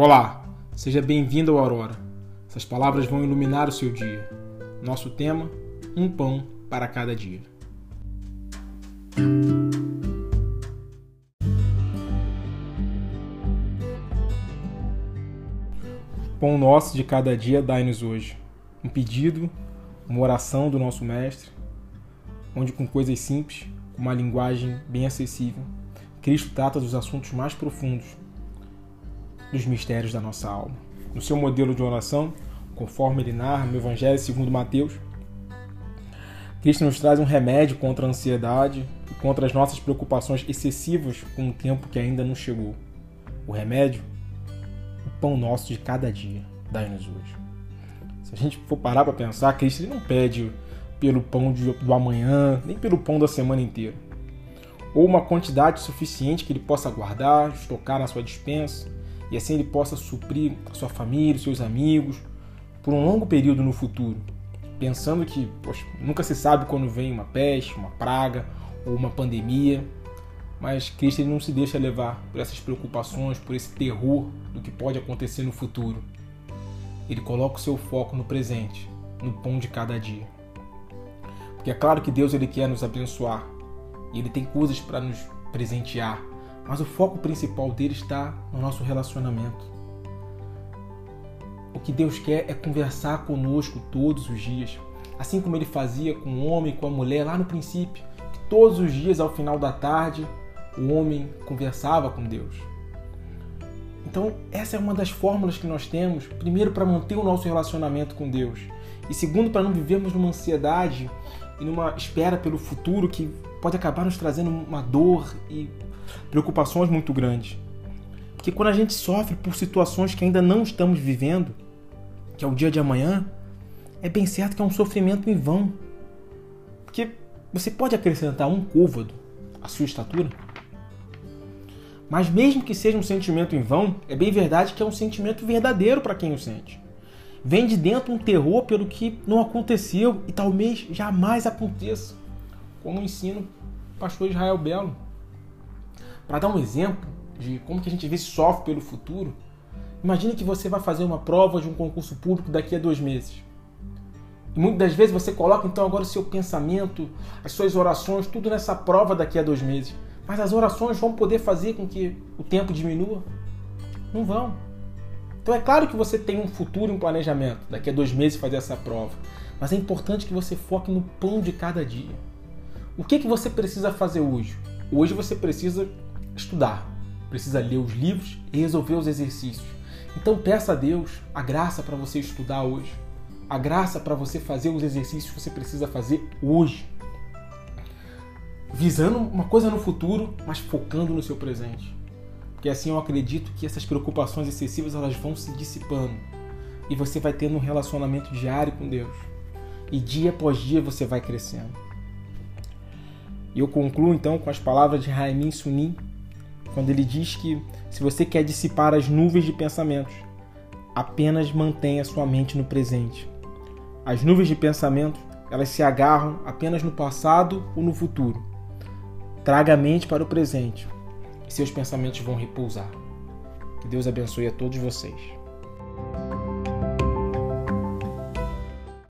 Olá, seja bem-vindo ao Aurora. Essas palavras vão iluminar o seu dia. Nosso tema: um pão para cada dia. Pão nosso de cada dia dai-nos hoje. Um pedido, uma oração do nosso Mestre, onde com coisas simples, com uma linguagem bem acessível, Cristo trata dos assuntos mais profundos dos mistérios da nossa alma. No seu modelo de oração, conforme ele narra no Evangelho segundo Mateus, Cristo nos traz um remédio contra a ansiedade e contra as nossas preocupações excessivas com o tempo que ainda não chegou. O remédio, o pão nosso de cada dia, dai-nos hoje. Se a gente for parar para pensar, Cristo não pede pelo pão do amanhã, nem pelo pão da semana inteira. Ou uma quantidade suficiente que ele possa guardar, estocar na sua dispensa, e assim ele possa suprir a sua família, seus amigos, por um longo período no futuro, pensando que poxa, nunca se sabe quando vem uma peste, uma praga ou uma pandemia, mas Cristo ele não se deixa levar por essas preocupações, por esse terror do que pode acontecer no futuro. Ele coloca o seu foco no presente, no pão de cada dia. Porque é claro que Deus ele quer nos abençoar e ele tem coisas para nos presentear, mas o foco principal dele está no nosso relacionamento. O que Deus quer é conversar conosco todos os dias, assim como ele fazia com o homem e com a mulher lá no princípio, que todos os dias ao final da tarde o homem conversava com Deus. Então, essa é uma das fórmulas que nós temos, primeiro para manter o nosso relacionamento com Deus, e segundo para não vivermos numa ansiedade e numa espera pelo futuro que pode acabar nos trazendo uma dor e preocupações muito grandes. Porque quando a gente sofre por situações que ainda não estamos vivendo, que é o dia de amanhã, é bem certo que é um sofrimento em vão. Porque você pode acrescentar um côvado à sua estatura. Mas mesmo que seja um sentimento em vão, é bem verdade que é um sentimento verdadeiro para quem o sente. Vem de dentro um terror pelo que não aconteceu e talvez jamais aconteça, como ensina o pastor Israel Belo. Para dar um exemplo de como que a gente vê sofre pelo futuro, imagine que você vai fazer uma prova de um concurso público daqui a dois meses. E muitas das vezes você coloca então agora o seu pensamento, as suas orações, tudo nessa prova daqui a dois meses. Mas as orações vão poder fazer com que o tempo diminua? Não vão. Então é claro que você tem um futuro, um planejamento, daqui a dois meses fazer essa prova. Mas é importante que você foque no pão de cada dia. O que, que você precisa fazer hoje? Hoje você precisa estudar, precisa ler os livros e resolver os exercícios. Então peça a Deus a graça para você estudar hoje, a graça para você fazer os exercícios que você precisa fazer hoje. Visando uma coisa no futuro, mas focando no seu presente. Porque assim eu acredito que essas preocupações excessivas elas vão se dissipando e você vai tendo um relacionamento diário com Deus. E dia após dia você vai crescendo. E eu concluo então com as palavras de Raimin Sunim, quando ele diz que se você quer dissipar as nuvens de pensamentos, apenas mantenha sua mente no presente. As nuvens de pensamento, elas se agarram apenas no passado ou no futuro. Traga a mente para o presente e seus pensamentos vão repousar. Que Deus abençoe a todos vocês.